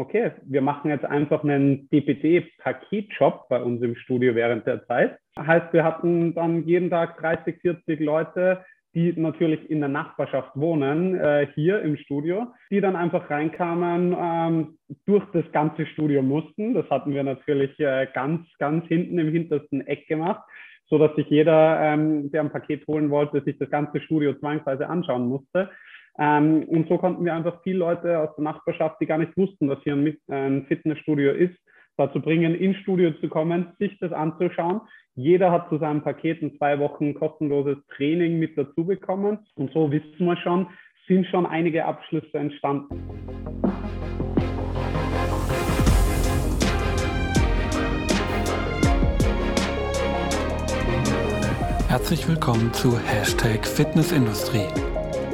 okay, wir machen jetzt einfach einen DPD-Paketjob bei uns im Studio während der Zeit. Heißt, wir hatten dann jeden Tag 30, 40 Leute, die natürlich in der Nachbarschaft wohnen, äh, hier im Studio, die dann einfach reinkamen, ähm, durch das ganze Studio mussten. Das hatten wir natürlich äh, ganz, ganz hinten im hintersten Eck gemacht, so dass sich jeder, ähm, der ein Paket holen wollte, sich das ganze Studio zwangsweise anschauen musste. Ähm, und so konnten wir einfach viele Leute aus der Nachbarschaft, die gar nicht wussten, dass hier ein, ein Fitnessstudio ist, dazu bringen, ins Studio zu kommen, sich das anzuschauen. Jeder hat zu seinem Paket in zwei Wochen kostenloses Training mit dazu bekommen. Und so wissen wir schon, sind schon einige Abschlüsse entstanden. Herzlich willkommen zu Hashtag Fitnessindustrie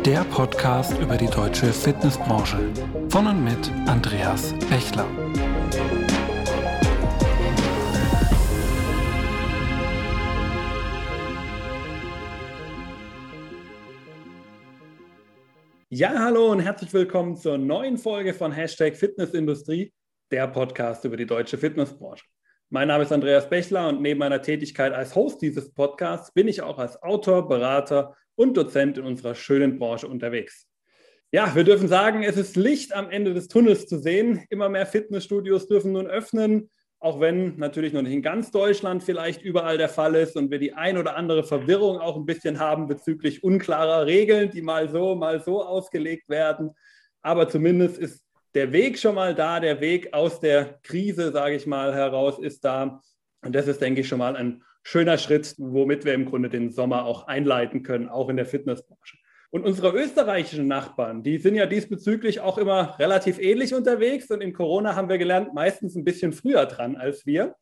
der Podcast über die deutsche Fitnessbranche. Von und mit Andreas Bechler. Ja, hallo und herzlich willkommen zur neuen Folge von Hashtag Fitnessindustrie, der Podcast über die deutsche Fitnessbranche. Mein Name ist Andreas Bechler und neben meiner Tätigkeit als Host dieses Podcasts bin ich auch als Autor, Berater und Dozent in unserer schönen Branche unterwegs. Ja, wir dürfen sagen, es ist Licht am Ende des Tunnels zu sehen. Immer mehr Fitnessstudios dürfen nun öffnen, auch wenn natürlich noch nicht in ganz Deutschland vielleicht überall der Fall ist und wir die ein oder andere Verwirrung auch ein bisschen haben bezüglich unklarer Regeln, die mal so, mal so ausgelegt werden. Aber zumindest ist der Weg schon mal da, der Weg aus der Krise, sage ich mal, heraus ist da. Und das ist, denke ich, schon mal ein schöner Schritt, womit wir im Grunde den Sommer auch einleiten können, auch in der Fitnessbranche. Und unsere österreichischen Nachbarn, die sind ja diesbezüglich auch immer relativ ähnlich unterwegs. Und in Corona haben wir gelernt, meistens ein bisschen früher dran als wir.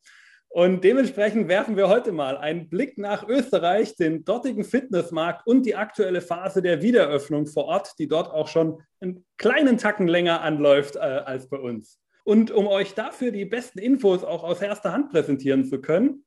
Und dementsprechend werfen wir heute mal einen Blick nach Österreich, den dortigen Fitnessmarkt und die aktuelle Phase der Wiederöffnung vor Ort, die dort auch schon einen kleinen Tacken länger anläuft äh, als bei uns. Und um euch dafür die besten Infos auch aus erster Hand präsentieren zu können,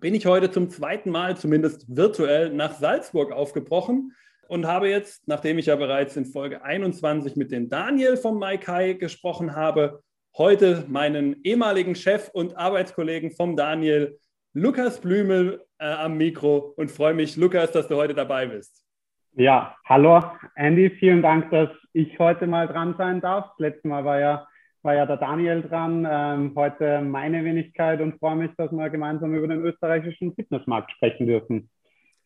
bin ich heute zum zweiten Mal, zumindest virtuell, nach Salzburg aufgebrochen und habe jetzt, nachdem ich ja bereits in Folge 21 mit dem Daniel vom Maikai gesprochen habe, heute meinen ehemaligen Chef und Arbeitskollegen vom Daniel, Lukas Blümel, äh, am Mikro und freue mich, Lukas, dass du heute dabei bist. Ja, hallo Andy, vielen Dank, dass ich heute mal dran sein darf. Das letzte Mal war ja war ja der Daniel dran, ähm, heute meine Wenigkeit und freue mich, dass wir gemeinsam über den österreichischen Fitnessmarkt sprechen dürfen.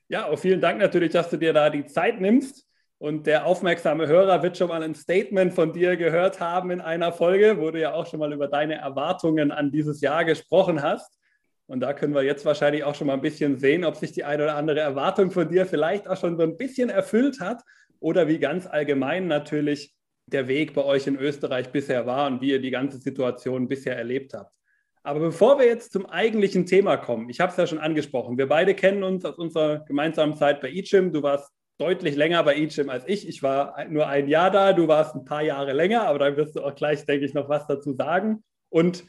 Ja, auch vielen Dank natürlich, dass du dir da die Zeit nimmst. Und der aufmerksame Hörer wird schon mal ein Statement von dir gehört haben in einer Folge, wo du ja auch schon mal über deine Erwartungen an dieses Jahr gesprochen hast. Und da können wir jetzt wahrscheinlich auch schon mal ein bisschen sehen, ob sich die eine oder andere Erwartung von dir vielleicht auch schon so ein bisschen erfüllt hat oder wie ganz allgemein natürlich der Weg bei euch in Österreich bisher war und wie ihr die ganze Situation bisher erlebt habt. Aber bevor wir jetzt zum eigentlichen Thema kommen, ich habe es ja schon angesprochen, wir beide kennen uns aus unserer gemeinsamen Zeit bei eChim. Du warst deutlich länger bei eChim als ich. Ich war nur ein Jahr da, du warst ein paar Jahre länger, aber da wirst du auch gleich, denke ich, noch was dazu sagen. Und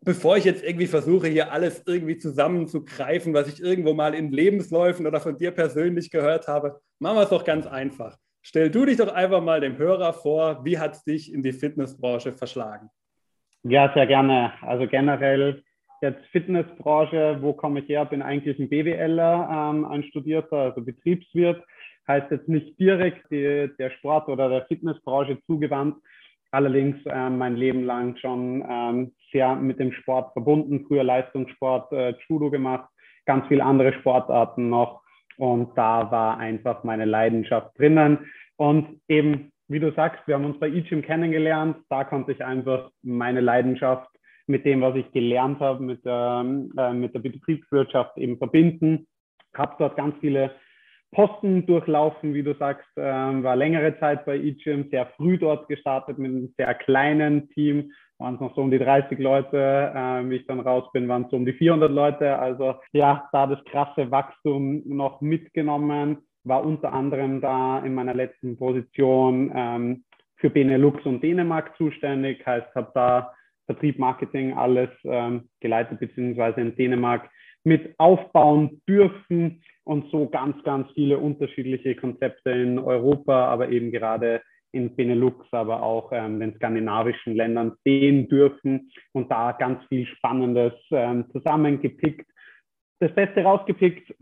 bevor ich jetzt irgendwie versuche, hier alles irgendwie zusammenzugreifen, was ich irgendwo mal in Lebensläufen oder von dir persönlich gehört habe, machen wir es doch ganz einfach. Stell du dich doch einfach mal dem Hörer vor, wie hat es dich in die Fitnessbranche verschlagen? Ja, sehr gerne. Also generell jetzt Fitnessbranche, wo komme ich her? Bin eigentlich ein BWLer, ähm, ein Studierter, also Betriebswirt. Heißt jetzt nicht direkt die, der Sport- oder der Fitnessbranche zugewandt. Allerdings ähm, mein Leben lang schon ähm, sehr mit dem Sport verbunden. Früher Leistungssport, äh, Judo gemacht, ganz viele andere Sportarten noch. Und da war einfach meine Leidenschaft drinnen. Und eben, wie du sagst, wir haben uns bei eGym kennengelernt. Da konnte ich einfach meine Leidenschaft mit dem, was ich gelernt habe, mit der, äh, mit der Betriebswirtschaft eben verbinden. Habe dort ganz viele Posten durchlaufen, wie du sagst, äh, war längere Zeit bei eGym, sehr früh dort gestartet mit einem sehr kleinen Team waren es noch so um die 30 Leute. Äh, wie ich dann raus bin, waren es so um die 400 Leute. Also ja, da das krasse Wachstum noch mitgenommen, war unter anderem da in meiner letzten Position ähm, für Benelux und Dänemark zuständig. Heißt, habe da Vertrieb, Marketing, alles ähm, geleitet beziehungsweise in Dänemark mit aufbauen dürfen und so ganz, ganz viele unterschiedliche Konzepte in Europa, aber eben gerade in Benelux, aber auch ähm, den skandinavischen Ländern sehen dürfen und da ganz viel Spannendes ähm, zusammengepickt, das Beste rausgepickt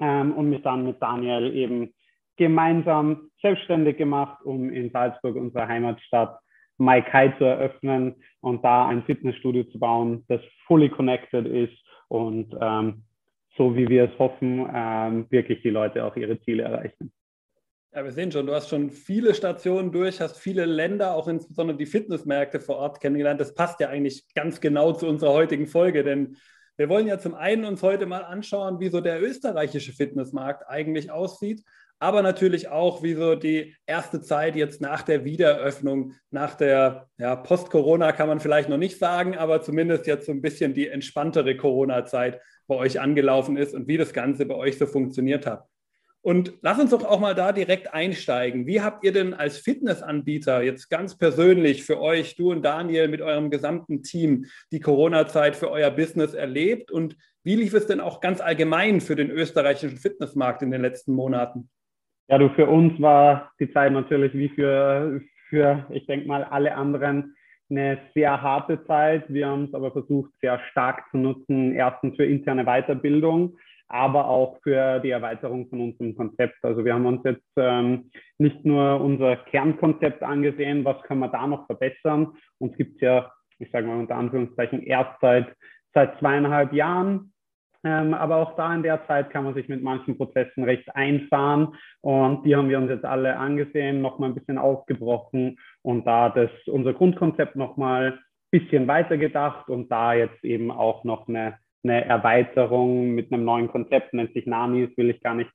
ähm, und mich dann mit Daniel eben gemeinsam selbstständig gemacht, um in Salzburg, unserer Heimatstadt, Maikai zu eröffnen und da ein Fitnessstudio zu bauen, das fully connected ist und ähm, so wie wir es hoffen, ähm, wirklich die Leute auch ihre Ziele erreichen. Ja, wir sehen schon, du hast schon viele Stationen durch, hast viele Länder, auch insbesondere die Fitnessmärkte vor Ort kennengelernt. Das passt ja eigentlich ganz genau zu unserer heutigen Folge, denn wir wollen ja zum einen uns heute mal anschauen, wie so der österreichische Fitnessmarkt eigentlich aussieht, aber natürlich auch, wie so die erste Zeit jetzt nach der Wiedereröffnung, nach der ja, Post-Corona kann man vielleicht noch nicht sagen, aber zumindest jetzt so ein bisschen die entspanntere Corona-Zeit bei euch angelaufen ist und wie das Ganze bei euch so funktioniert hat. Und lass uns doch auch mal da direkt einsteigen. Wie habt ihr denn als Fitnessanbieter jetzt ganz persönlich für euch, du und Daniel mit eurem gesamten Team, die Corona-Zeit für euer Business erlebt? Und wie lief es denn auch ganz allgemein für den österreichischen Fitnessmarkt in den letzten Monaten? Ja, du, für uns war die Zeit natürlich wie für, für ich denke mal, alle anderen eine sehr harte Zeit. Wir haben es aber versucht, sehr stark zu nutzen. Erstens für interne Weiterbildung aber auch für die Erweiterung von unserem Konzept. Also wir haben uns jetzt ähm, nicht nur unser Kernkonzept angesehen, was können wir da noch verbessern. Uns gibt es ja, ich sage mal unter Anführungszeichen, erst seit, seit zweieinhalb Jahren. Ähm, aber auch da in der Zeit kann man sich mit manchen Prozessen recht einfahren. Und die haben wir uns jetzt alle angesehen, nochmal ein bisschen aufgebrochen und da das, unser Grundkonzept nochmal ein bisschen weitergedacht und da jetzt eben auch noch eine eine Erweiterung mit einem neuen Konzept, nennt sich Nanis, will ich gar nicht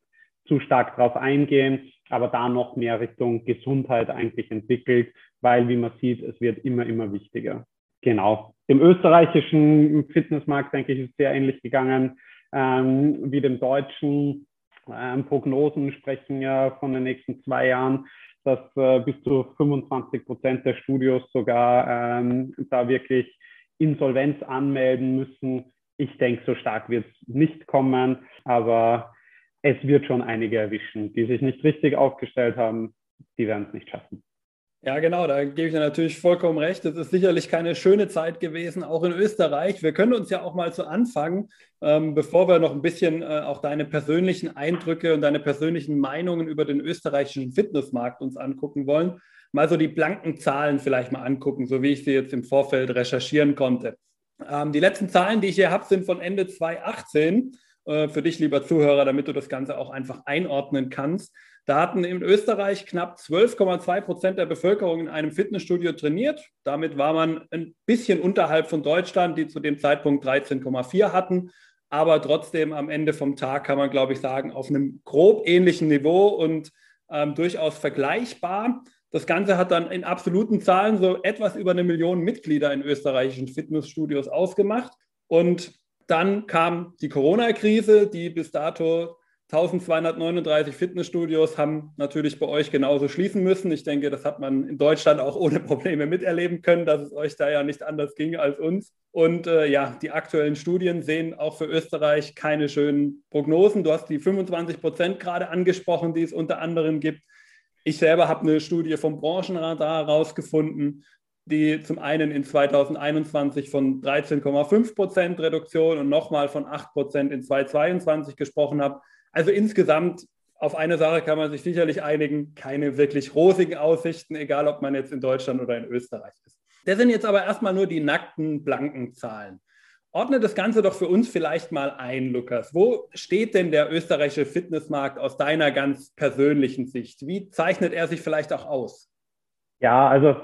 zu stark drauf eingehen, aber da noch mehr Richtung Gesundheit eigentlich entwickelt, weil, wie man sieht, es wird immer, immer wichtiger. Genau. Im österreichischen Fitnessmarkt, denke ich, ist sehr ähnlich gegangen ähm, wie dem deutschen. Ähm, Prognosen sprechen ja von den nächsten zwei Jahren, dass äh, bis zu 25 Prozent der Studios sogar ähm, da wirklich Insolvenz anmelden müssen, ich denke, so stark wird es nicht kommen, aber es wird schon einige erwischen, die sich nicht richtig aufgestellt haben, die werden es nicht schaffen. Ja, genau, da gebe ich dir natürlich vollkommen recht. Es ist sicherlich keine schöne Zeit gewesen, auch in Österreich. Wir können uns ja auch mal zu Anfang, ähm, bevor wir noch ein bisschen äh, auch deine persönlichen Eindrücke und deine persönlichen Meinungen über den österreichischen Fitnessmarkt uns angucken wollen, mal so die blanken Zahlen vielleicht mal angucken, so wie ich sie jetzt im Vorfeld recherchieren konnte. Ähm, die letzten Zahlen, die ich hier habe, sind von Ende 2018. Äh, für dich, lieber Zuhörer, damit du das Ganze auch einfach einordnen kannst. Da hatten in Österreich knapp 12,2 Prozent der Bevölkerung in einem Fitnessstudio trainiert. Damit war man ein bisschen unterhalb von Deutschland, die zu dem Zeitpunkt 13,4 hatten. Aber trotzdem am Ende vom Tag kann man, glaube ich, sagen, auf einem grob ähnlichen Niveau und ähm, durchaus vergleichbar. Das Ganze hat dann in absoluten Zahlen so etwas über eine Million Mitglieder in österreichischen Fitnessstudios ausgemacht. Und dann kam die Corona-Krise, die bis dato 1239 Fitnessstudios haben natürlich bei euch genauso schließen müssen. Ich denke, das hat man in Deutschland auch ohne Probleme miterleben können, dass es euch da ja nicht anders ging als uns. Und äh, ja, die aktuellen Studien sehen auch für Österreich keine schönen Prognosen. Du hast die 25 Prozent gerade angesprochen, die es unter anderem gibt. Ich selber habe eine Studie vom Branchenradar herausgefunden, die zum einen in 2021 von 13,5 Prozent Reduktion und nochmal von 8 Prozent in 2022 gesprochen hat. Also insgesamt auf eine Sache kann man sich sicherlich einigen, keine wirklich rosigen Aussichten, egal ob man jetzt in Deutschland oder in Österreich ist. Das sind jetzt aber erstmal nur die nackten, blanken Zahlen. Ordne das Ganze doch für uns vielleicht mal ein, Lukas. Wo steht denn der österreichische Fitnessmarkt aus deiner ganz persönlichen Sicht? Wie zeichnet er sich vielleicht auch aus? Ja, also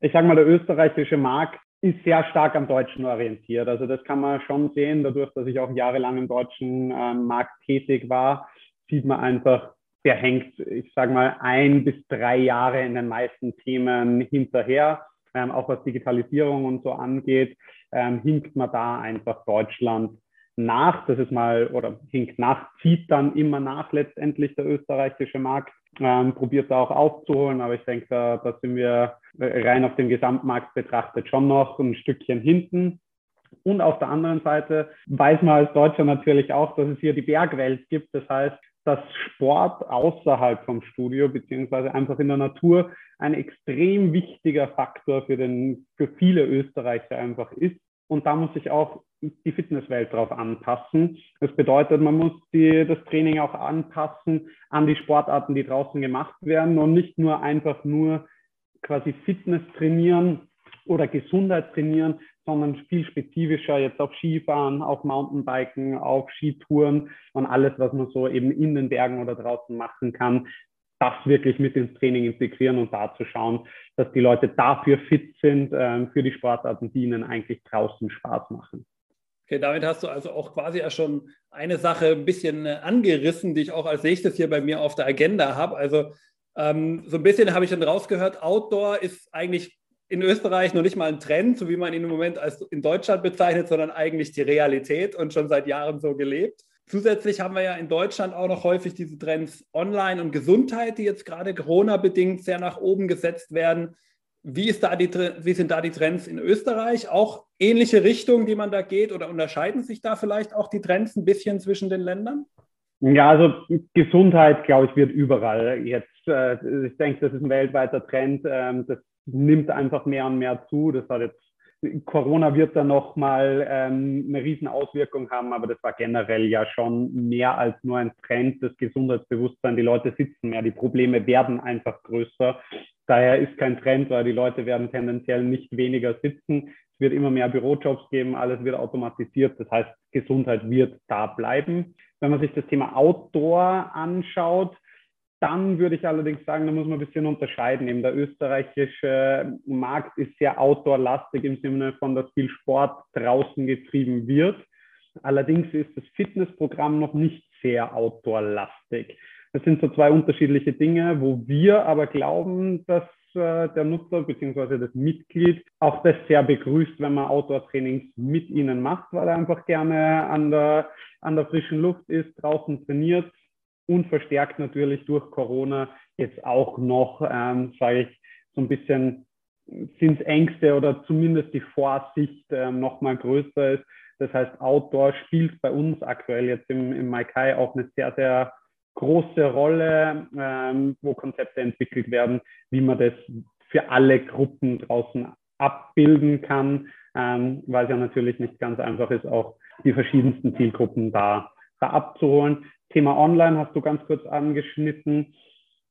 ich sage mal, der österreichische Markt ist sehr stark am Deutschen orientiert. Also das kann man schon sehen, dadurch, dass ich auch jahrelang im deutschen äh, Markt tätig war, sieht man einfach, der hängt, ich sage mal, ein bis drei Jahre in den meisten Themen hinterher ähm, auch was Digitalisierung und so angeht, ähm, hinkt man da einfach Deutschland nach. Das ist mal, oder hinkt nach, zieht dann immer nach letztendlich der österreichische Markt. Ähm, probiert da auch aufzuholen, aber ich denke, da, da sind wir rein auf den Gesamtmarkt betrachtet schon noch ein Stückchen hinten. Und auf der anderen Seite weiß man als Deutscher natürlich auch, dass es hier die Bergwelt gibt. Das heißt, dass Sport außerhalb vom Studio beziehungsweise einfach in der Natur ein extrem wichtiger Faktor für, den, für viele Österreicher einfach ist. Und da muss sich auch die Fitnesswelt darauf anpassen. Das bedeutet, man muss die, das Training auch anpassen an die Sportarten, die draußen gemacht werden und nicht nur einfach nur quasi Fitness trainieren oder Gesundheit trainieren, sondern viel spezifischer jetzt auf Skifahren, auf Mountainbiken, auf Skitouren und alles, was man so eben in den Bergen oder draußen machen kann, das wirklich mit ins Training integrieren und da zu schauen, dass die Leute dafür fit sind, ähm, für die Sportarten, die ihnen eigentlich draußen Spaß machen. Okay, damit hast du also auch quasi ja schon eine Sache ein bisschen äh, angerissen, die ich auch als nächstes hier bei mir auf der Agenda habe. Also ähm, so ein bisschen habe ich dann rausgehört, Outdoor ist eigentlich in Österreich noch nicht mal ein Trend, so wie man ihn im Moment als in Deutschland bezeichnet, sondern eigentlich die Realität und schon seit Jahren so gelebt. Zusätzlich haben wir ja in Deutschland auch noch häufig diese Trends Online und Gesundheit, die jetzt gerade Corona-bedingt sehr nach oben gesetzt werden. Wie, ist da die, wie sind da die Trends in Österreich? Auch ähnliche Richtungen, die man da geht oder unterscheiden sich da vielleicht auch die Trends ein bisschen zwischen den Ländern? Ja, also Gesundheit, glaube ich, wird überall jetzt. Äh, ich denke, das ist ein weltweiter Trend. Ähm, das nimmt einfach mehr und mehr zu. Das hat jetzt Corona wird da nochmal ähm, eine riesen Auswirkung haben, aber das war generell ja schon mehr als nur ein Trend, das Gesundheitsbewusstsein. Die Leute sitzen mehr, die Probleme werden einfach größer. Daher ist kein Trend, weil die Leute werden tendenziell nicht weniger sitzen. Es wird immer mehr Bürojobs geben, alles wird automatisiert. Das heißt, Gesundheit wird da bleiben. Wenn man sich das Thema Outdoor anschaut, dann würde ich allerdings sagen, da muss man ein bisschen unterscheiden. Eben der österreichische Markt ist sehr outdoor-lastig im Sinne von, dass viel Sport draußen getrieben wird. Allerdings ist das Fitnessprogramm noch nicht sehr outdoor-lastig. Das sind so zwei unterschiedliche Dinge, wo wir aber glauben, dass äh, der Nutzer bzw. das Mitglied auch das sehr begrüßt, wenn man Outdoor-Trainings mit ihnen macht, weil er einfach gerne an der, an der frischen Luft ist, draußen trainiert und verstärkt natürlich durch Corona jetzt auch noch, ähm, sage ich, so ein bisschen sind Ängste oder zumindest die Vorsicht ähm, noch mal größer ist. Das heißt, Outdoor spielt bei uns aktuell jetzt im, im Maikai auch eine sehr, sehr große Rolle, ähm, wo Konzepte entwickelt werden, wie man das für alle Gruppen draußen abbilden kann, ähm, weil es ja natürlich nicht ganz einfach ist, auch die verschiedensten Zielgruppen da, da abzuholen. Thema Online hast du ganz kurz angeschnitten.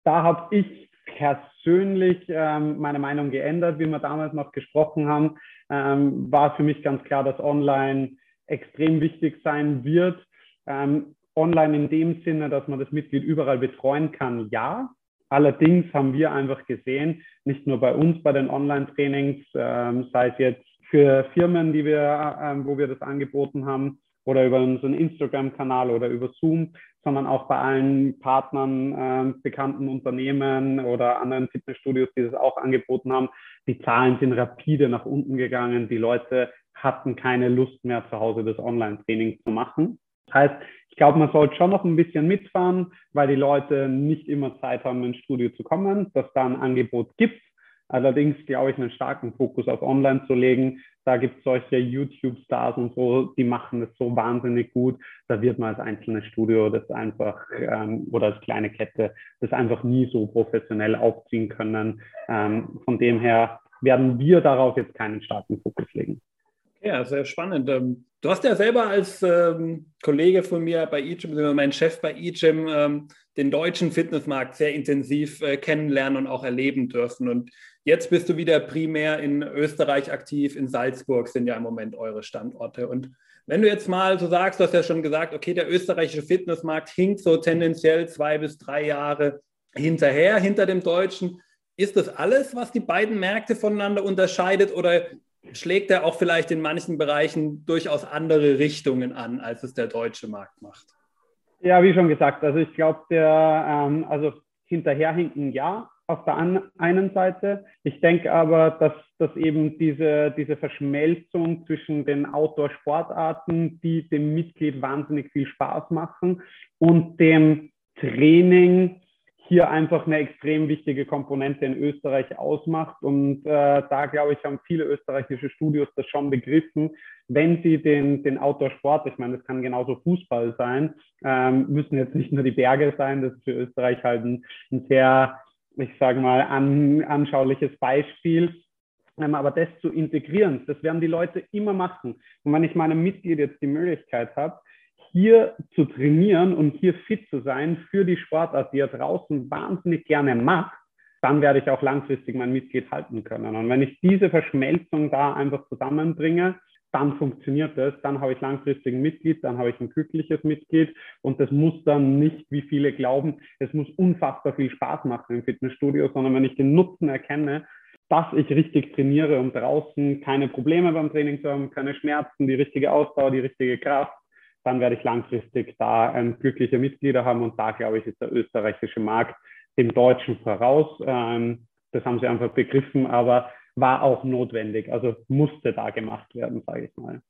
Da habe ich persönlich ähm, meine Meinung geändert, wie wir damals noch gesprochen haben. Ähm, war für mich ganz klar, dass Online extrem wichtig sein wird. Ähm, online in dem Sinne, dass man das Mitglied überall betreuen kann, ja. Allerdings haben wir einfach gesehen, nicht nur bei uns bei den Online-Trainings, ähm, sei es jetzt für Firmen, die wir, ähm, wo wir das angeboten haben, oder über unseren Instagram-Kanal oder über Zoom, sondern auch bei allen Partnern, äh, bekannten Unternehmen oder anderen Fitnessstudios, die das auch angeboten haben. Die Zahlen sind rapide nach unten gegangen. Die Leute hatten keine Lust mehr, zu Hause das Online-Training zu machen. Das heißt, ich glaube, man sollte schon noch ein bisschen mitfahren, weil die Leute nicht immer Zeit haben, ins Studio zu kommen, dass da ein Angebot gibt. Allerdings glaube ich, einen starken Fokus auf Online zu legen. Da gibt es solche YouTube-Stars und so, die machen das so wahnsinnig gut. Da wird man als einzelnes Studio das einfach ähm, oder als kleine Kette das einfach nie so professionell aufziehen können. Ähm, von dem her werden wir darauf jetzt keinen starken Fokus legen. Ja, sehr spannend. Ähm, du hast ja selber als ähm, Kollege von mir bei eGym, mein Chef bei eGym, ähm, den deutschen Fitnessmarkt sehr intensiv äh, kennenlernen und auch erleben dürfen. Und jetzt bist du wieder primär in Österreich aktiv. In Salzburg sind ja im Moment eure Standorte. Und wenn du jetzt mal so sagst, du hast ja schon gesagt, okay, der österreichische Fitnessmarkt hinkt so tendenziell zwei bis drei Jahre hinterher, hinter dem deutschen. Ist das alles, was die beiden Märkte voneinander unterscheidet oder schlägt er auch vielleicht in manchen Bereichen durchaus andere Richtungen an, als es der deutsche Markt macht? Ja, wie schon gesagt, also ich glaube, der, ähm, also hinterherhinken ja, auf der einen Seite. Ich denke aber, dass, dass eben diese, diese Verschmelzung zwischen den Outdoor-Sportarten, die dem Mitglied wahnsinnig viel Spaß machen und dem Training, hier einfach eine extrem wichtige Komponente in Österreich ausmacht. Und äh, da, glaube ich, haben viele österreichische Studios das schon begriffen. Wenn sie den, den Outdoor-Sport, ich meine, das kann genauso Fußball sein, ähm, müssen jetzt nicht nur die Berge sein, das ist für Österreich halt ein, ein sehr ich sage mal, an, anschauliches Beispiel. Ähm, aber das zu integrieren, das werden die Leute immer machen. Und wenn ich meinem Mitglied jetzt die Möglichkeit habe, hier zu trainieren und hier fit zu sein für die Sportart, die er draußen wahnsinnig gerne macht, dann werde ich auch langfristig mein Mitglied halten können. Und wenn ich diese Verschmelzung da einfach zusammenbringe, dann funktioniert das, dann habe ich langfristig ein Mitglied, dann habe ich ein glückliches Mitglied und das muss dann nicht, wie viele glauben, es muss unfassbar viel Spaß machen im Fitnessstudio, sondern wenn ich den Nutzen erkenne, dass ich richtig trainiere, um draußen keine Probleme beim Training zu haben, keine Schmerzen, die richtige Ausdauer, die richtige Kraft, dann werde ich langfristig da ähm, glückliche Mitglieder haben und da glaube ich ist der österreichische Markt dem deutschen voraus. Ähm, das haben sie einfach begriffen, aber war auch notwendig, also musste da gemacht werden, sage ich mal.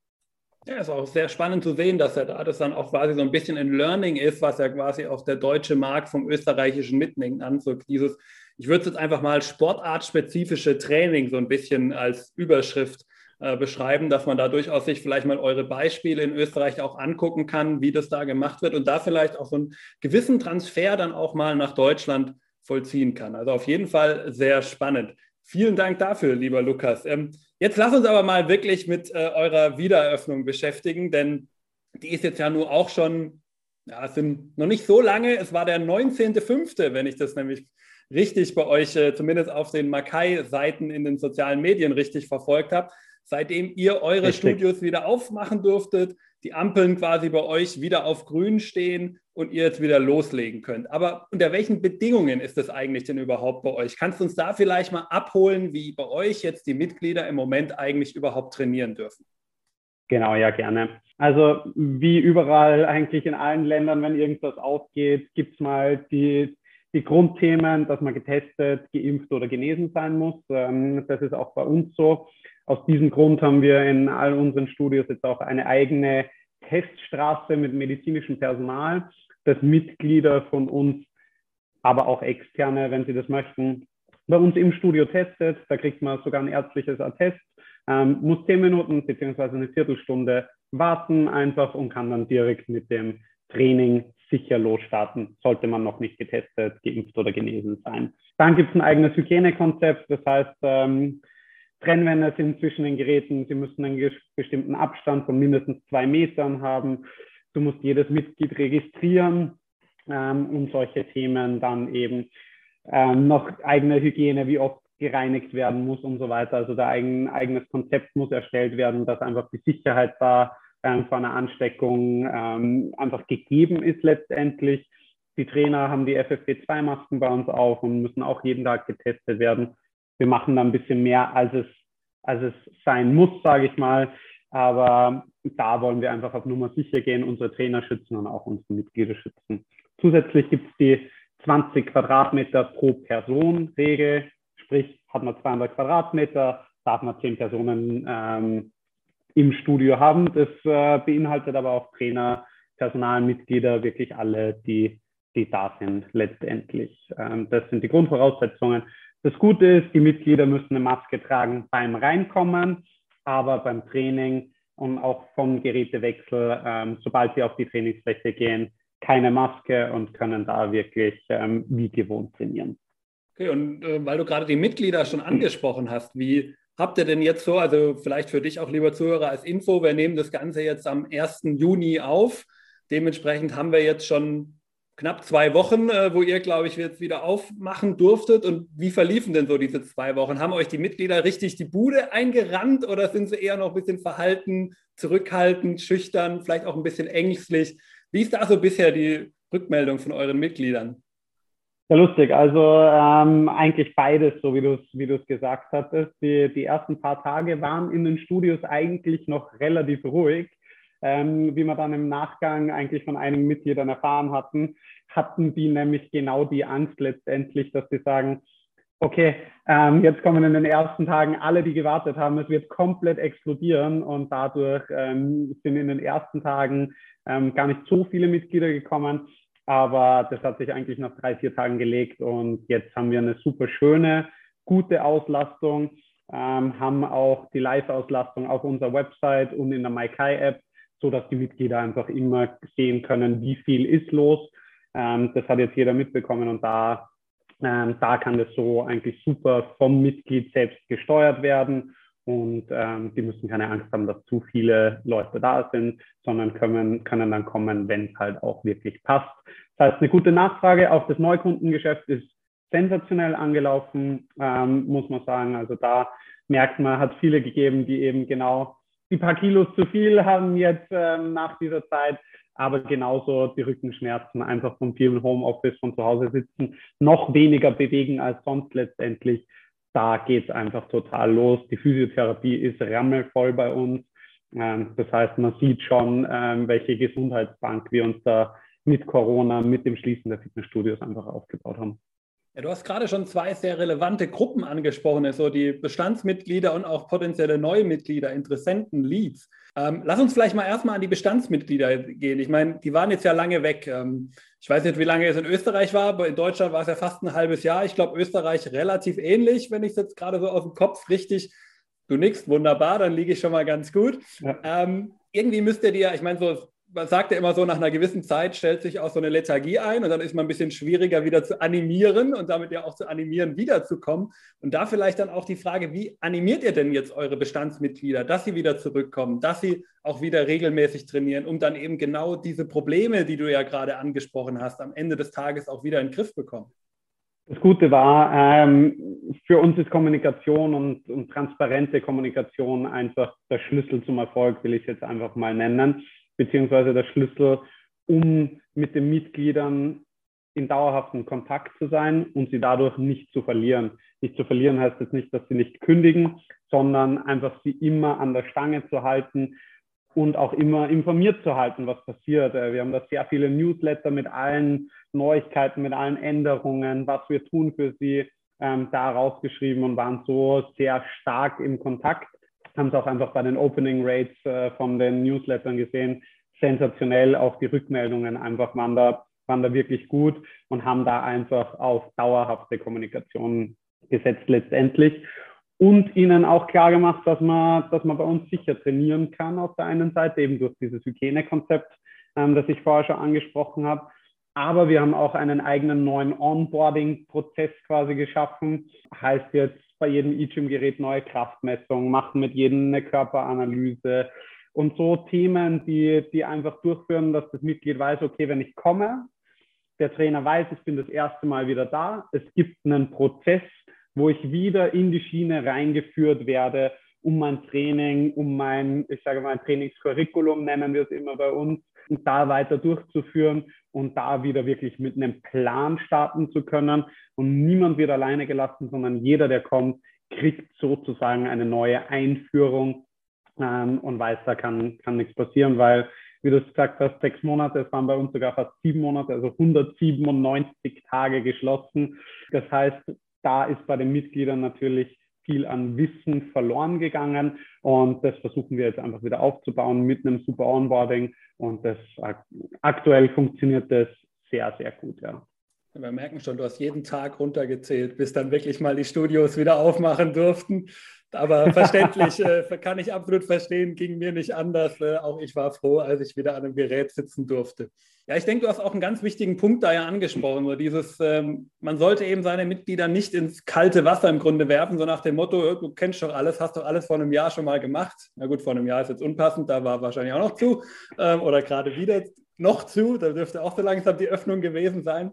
Ja, ist auch sehr spannend zu sehen, dass er da das dann auch quasi so ein bisschen ein Learning ist, was ja quasi auch der deutsche Markt vom österreichischen mitnehmen anzog. Dieses, ich würde es jetzt einfach mal sportartspezifische Training so ein bisschen als Überschrift äh, beschreiben, dass man da durchaus sich vielleicht mal eure Beispiele in Österreich auch angucken kann, wie das da gemacht wird und da vielleicht auch so einen gewissen Transfer dann auch mal nach Deutschland vollziehen kann. Also auf jeden Fall sehr spannend. Vielen Dank dafür, lieber Lukas. Ähm, jetzt lass uns aber mal wirklich mit äh, eurer Wiedereröffnung beschäftigen, denn die ist jetzt ja nur auch schon, ja, es sind noch nicht so lange. Es war der 19.05., wenn ich das nämlich richtig bei euch, äh, zumindest auf den Makai-Seiten in den sozialen Medien richtig verfolgt habe. Seitdem ihr eure richtig. Studios wieder aufmachen durftet, die Ampeln quasi bei euch wieder auf grün stehen und ihr jetzt wieder loslegen könnt. Aber unter welchen Bedingungen ist das eigentlich denn überhaupt bei euch? Kannst du uns da vielleicht mal abholen, wie bei euch jetzt die Mitglieder im Moment eigentlich überhaupt trainieren dürfen? Genau, ja, gerne. Also wie überall eigentlich in allen Ländern, wenn irgendwas aufgeht, gibt es mal die, die Grundthemen, dass man getestet, geimpft oder genesen sein muss. Ähm, das ist auch bei uns so. Aus diesem Grund haben wir in all unseren Studios jetzt auch eine eigene Teststraße mit medizinischem Personal, dass Mitglieder von uns, aber auch externe, wenn sie das möchten, bei uns im Studio testet. Da kriegt man sogar ein ärztliches Attest, ähm, muss zehn Minuten beziehungsweise eine Viertelstunde warten einfach und kann dann direkt mit dem Training sicher losstarten, sollte man noch nicht getestet, geimpft oder genesen sein. Dann gibt es ein eigenes Hygienekonzept, das heißt, ähm, Trennwände sind zwischen den Geräten, sie müssen einen bestimmten Abstand von mindestens zwei Metern haben du musst jedes Mitglied registrieren ähm, und solche Themen dann eben ähm, noch eigene Hygiene, wie oft gereinigt werden muss und so weiter. Also da ein eigenes Konzept muss erstellt werden, dass einfach die Sicherheit da ähm, vor einer Ansteckung ähm, einfach gegeben ist letztendlich. Die Trainer haben die FFP2-Masken bei uns auf und müssen auch jeden Tag getestet werden. Wir machen da ein bisschen mehr, als es, als es sein muss, sage ich mal. Aber da wollen wir einfach auf Nummer sicher gehen, unsere Trainer schützen und auch unsere Mitglieder schützen. Zusätzlich gibt es die 20 Quadratmeter pro Person Regel, sprich hat man 200 Quadratmeter, darf man 10 Personen ähm, im Studio haben. Das äh, beinhaltet aber auch Trainer, Personalmitglieder, wirklich alle, die, die da sind letztendlich. Ähm, das sind die Grundvoraussetzungen. Das Gute ist, die Mitglieder müssen eine Maske tragen beim Reinkommen aber beim Training und auch vom Gerätewechsel, ähm, sobald sie auf die Trainingsfläche gehen, keine Maske und können da wirklich ähm, wie gewohnt trainieren. Okay, und äh, weil du gerade die Mitglieder schon angesprochen hast, wie habt ihr denn jetzt so, also vielleicht für dich auch, lieber Zuhörer, als Info, wir nehmen das Ganze jetzt am 1. Juni auf. Dementsprechend haben wir jetzt schon knapp zwei Wochen, äh, wo ihr, glaube ich, jetzt wieder aufmachen durftet. Und wie verliefen denn so diese zwei Wochen? Haben euch die Mitglieder richtig die Bude eingerannt oder sind sie eher noch ein bisschen verhalten, zurückhaltend, schüchtern, vielleicht auch ein bisschen ängstlich? Wie ist da so bisher die Rückmeldung von euren Mitgliedern? Ja, lustig. Also ähm, eigentlich beides, so wie du es wie gesagt hattest. Die, die ersten paar Tage waren in den Studios eigentlich noch relativ ruhig ähm, wie wir dann im Nachgang eigentlich von einigen Mitgliedern erfahren hatten, hatten die nämlich genau die Angst letztendlich, dass sie sagen, okay, ähm, jetzt kommen in den ersten Tagen alle, die gewartet haben, es wird komplett explodieren und dadurch ähm, sind in den ersten Tagen ähm, gar nicht so viele Mitglieder gekommen, aber das hat sich eigentlich nach drei, vier Tagen gelegt und jetzt haben wir eine super schöne, gute Auslastung, ähm, haben auch die Live-Auslastung auf unserer Website und in der MyKai-App so dass die Mitglieder einfach immer sehen können, wie viel ist los. Ähm, das hat jetzt jeder mitbekommen und da Ähm, da kann das so eigentlich super vom Mitglied selbst gesteuert werden und ähm, die müssen keine Angst haben, dass zu viele Leute da sind, sondern können, können dann kommen, wenn es halt auch wirklich passt. Das heißt, eine gute Nachfrage auf das Neukundengeschäft ist sensationell angelaufen, ähm, muss man sagen. Also da merkt man, hat viele gegeben, die eben genau die paar Kilos zu viel haben jetzt ähm, nach dieser Zeit, aber genauso die Rückenschmerzen einfach von vielen Homeoffice von zu Hause sitzen, noch weniger bewegen als sonst letztendlich. Da geht es einfach total los. Die Physiotherapie ist rammelvoll bei uns. Ähm, das heißt, man sieht schon, ähm, welche Gesundheitsbank wir uns da mit Corona, mit dem Schließen der Fitnessstudios einfach aufgebaut haben. Ja, du hast gerade schon zwei sehr relevante Gruppen angesprochen, so die Bestandsmitglieder und auch potenzielle neue Mitglieder, Interessenten, Leads. Ähm, lass uns vielleicht mal erstmal an die Bestandsmitglieder gehen. Ich meine, die waren jetzt ja lange weg. Ähm, ich weiß nicht, wie lange es in Österreich war, aber in Deutschland war es ja fast ein halbes Jahr. Ich glaube, Österreich relativ ähnlich, wenn ich es jetzt gerade so aus dem Kopf richtig. Du nickst, wunderbar, dann liege ich schon mal ganz gut. Ja. Ähm, irgendwie müsst ihr dir, ich meine, so man sagt ja immer so, nach einer gewissen Zeit stellt sich auch so eine Lethargie ein und dann ist man ein bisschen schwieriger wieder zu animieren und damit ja auch zu animieren, wiederzukommen. Und da vielleicht dann auch die Frage, wie animiert ihr denn jetzt eure Bestandsmitglieder, dass sie wieder zurückkommen, dass sie auch wieder regelmäßig trainieren, um dann eben genau diese Probleme, die du ja gerade angesprochen hast, am Ende des Tages auch wieder in den Griff bekommen? Das Gute war, ähm, für uns ist Kommunikation und, und transparente Kommunikation einfach der Schlüssel zum Erfolg, will ich jetzt einfach mal nennen beziehungsweise der Schlüssel, um mit den Mitgliedern in dauerhaften Kontakt zu sein und sie dadurch nicht zu verlieren. Nicht zu verlieren heißt jetzt nicht, dass sie nicht kündigen, sondern einfach sie immer an der Stange zu halten und auch immer informiert zu halten, was passiert. Äh, wir haben da sehr viele Newsletter mit allen Neuigkeiten, mit allen Änderungen, was wir tun für sie, ähm, da rausgeschrieben und waren so sehr stark im Kontakt, haben es auch einfach bei den Opening Rates äh, von den Newslettern gesehen. Sensationell, auch die Rückmeldungen einfach waren da, waren da wirklich gut und haben da einfach auf dauerhafte Kommunikation gesetzt letztendlich. Und ihnen auch klar gemacht, dass man, dass man bei uns sicher trainieren kann auf der einen Seite, eben durch dieses Hygienekonzept, ähm, das ich vorher schon angesprochen habe. Aber wir haben auch einen eigenen neuen Onboarding-Prozess quasi geschaffen. Heißt jetzt, bei jedem E-Gym-Gerät neue Kraftmessungen, machen mit jedem eine Körperanalyse und so Themen, die, die einfach durchführen, dass das Mitglied weiß, okay, wenn ich komme, der Trainer weiß, ich bin das erste Mal wieder da, es gibt einen Prozess, wo ich wieder in die Schiene reingeführt werde, um mein Training, um mein, ich sage mal, Trainingscurriculum nennen wir es immer bei uns, und da weiter durchzuführen und da wieder wirklich mit einem Plan starten zu können. Und niemand wird alleine gelassen, sondern jeder, der kommt, kriegt sozusagen eine neue Einführung ähm, und weiß, da kann, kann nichts passieren, weil, wie du es gesagt hast, sechs Monate, es waren bei uns sogar fast sieben Monate, also 197 Tage geschlossen. Das heißt, da ist bei den Mitgliedern natürlich viel an Wissen verloren gegangen und das versuchen wir jetzt einfach wieder aufzubauen mit einem super Onboarding und das aktuell funktioniert das sehr, sehr gut, ja. Wir merken schon, du hast jeden Tag runtergezählt, bis dann wirklich mal die Studios wieder aufmachen durften. Aber verständlich, äh, kann ich absolut verstehen, ging mir nicht anders. Äh, auch ich war froh, als ich wieder an einem Gerät sitzen durfte. Ja, ich denke, du hast auch einen ganz wichtigen Punkt da ja angesprochen. So dieses, ähm, man sollte eben seine Mitglieder nicht ins kalte Wasser im Grunde werfen, so nach dem Motto, du kennst doch alles, hast doch alles vor einem Jahr schon mal gemacht. Na gut, vor einem Jahr ist jetzt unpassend, da war wahrscheinlich auch noch zu. Ähm, oder gerade wieder noch zu, da dürfte auch so langsam die Öffnung gewesen sein.